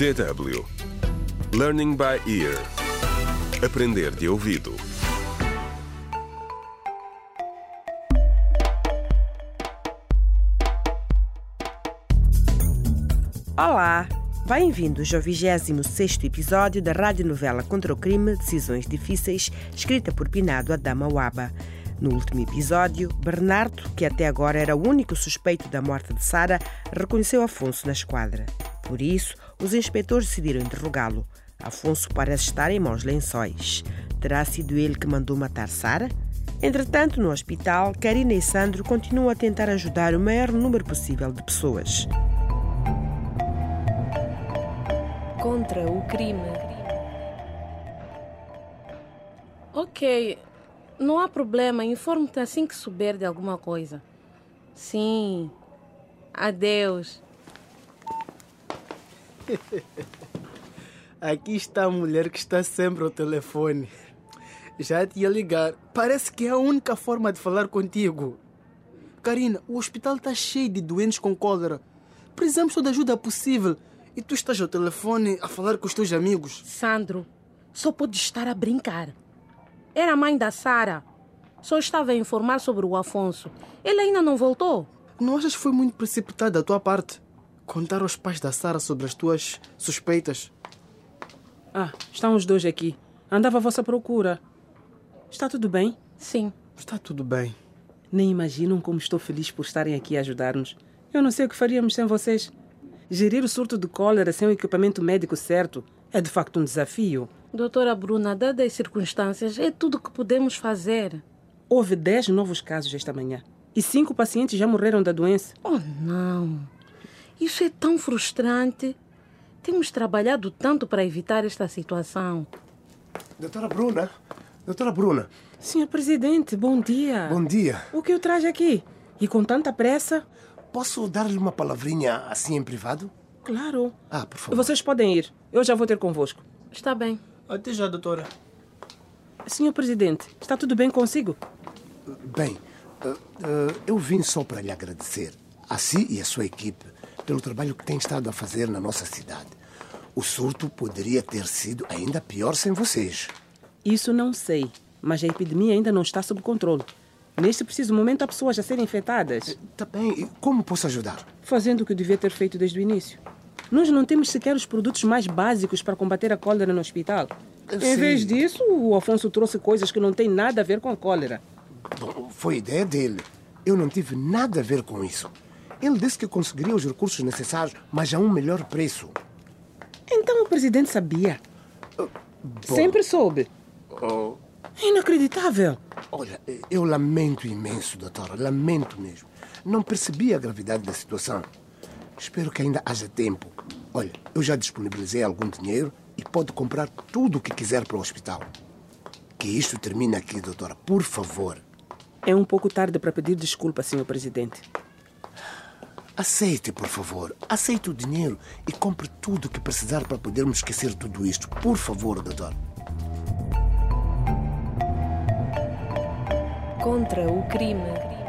DW Learning by Ear Aprender de ouvido Olá! Bem-vindos ao 26º episódio da radionovela Contra o Crime Decisões Difíceis, escrita por Pinado Adama Waba. No último episódio, Bernardo, que até agora era o único suspeito da morte de Sara, reconheceu Afonso na esquadra. Por isso, os inspetores decidiram interrogá-lo. Afonso parece estar em maus lençóis. Terá sido ele que mandou matar Sara? Entretanto, no hospital, Karina e Sandro continuam a tentar ajudar o maior número possível de pessoas. Contra o crime. Ok, não há problema. Informe-te assim que souber de alguma coisa. Sim. Adeus. Aqui está a mulher que está sempre ao telefone. Já te ia ligar. Parece que é a única forma de falar contigo. Karina, o hospital está cheio de doentes com cólera. Precisamos toda a ajuda possível. E tu estás ao telefone a falar com os teus amigos. Sandro, só pode estar a brincar. Era a mãe da Sara. Só estava a informar sobre o Afonso. Ele ainda não voltou. Não achas que foi muito precipitado da tua parte? Contar aos pais da Sara sobre as tuas suspeitas. Ah, estão os dois aqui. Andava à vossa procura. Está tudo bem? Sim. Está tudo bem. Nem imaginam como estou feliz por estarem aqui a ajudar-nos. Eu não sei o que faríamos sem vocês. Gerir o surto de cólera sem o equipamento médico certo é de facto um desafio. Doutora Bruna, dadas as circunstâncias, é tudo o que podemos fazer. Houve 10 novos casos esta manhã e cinco pacientes já morreram da doença. Oh, não. Isso é tão frustrante. Temos trabalhado tanto para evitar esta situação. Doutora Bruna, doutora Bruna, Senhor Presidente, bom dia. bom dia. O que o traz aqui? E com tanta pressa? Posso dar-lhe uma palavrinha assim em privado? Claro. Ah, por favor. Vocês podem ir. Eu já vou ter convosco. Está bem. Até já, doutora. Senhor Presidente, está tudo bem consigo? Bem, eh, eh, eu vim só para lhe agradecer, a si e a sua equipe, pelo trabalho que tem estado a fazer na nossa cidade. O surto poderia ter sido ainda pior sem vocês. Isso não sei, mas a epidemia ainda não está sob controle. Neste preciso momento há pessoas a serem infectadas, Tá bem, e como posso ajudar? fazendo o que devia ter feito desde o início. Nós não temos sequer os produtos mais básicos para combater a cólera no hospital. Eu Em sei. vez disso, o Afonso trouxe coisas que não têm nada a ver com a cólera. Bom, foi ideia dele. Eu não tive nada a ver com isso. Ele disse que conseguiria os recursos necessários, mas a um melhor preço. Então o presidente sabia. Bom, Sempre soube. oh, Inacreditável. Olha, eu lamento imenso, doutora, lamento mesmo. Não percebi a gravidade da situação. Espero que ainda haja tempo. Olha, eu já disponibilizei algum dinheiro e pode comprar tudo o que quiser para o hospital. Que isto termine aqui, doutora, por favor. É um pouco tarde para pedir desculpa, senhor presidente. Aceite, por favor. Aceite o dinheiro e compre tudo o que precisar para podermos esquecer tudo isto. Por favor, doutor. Contra o crime.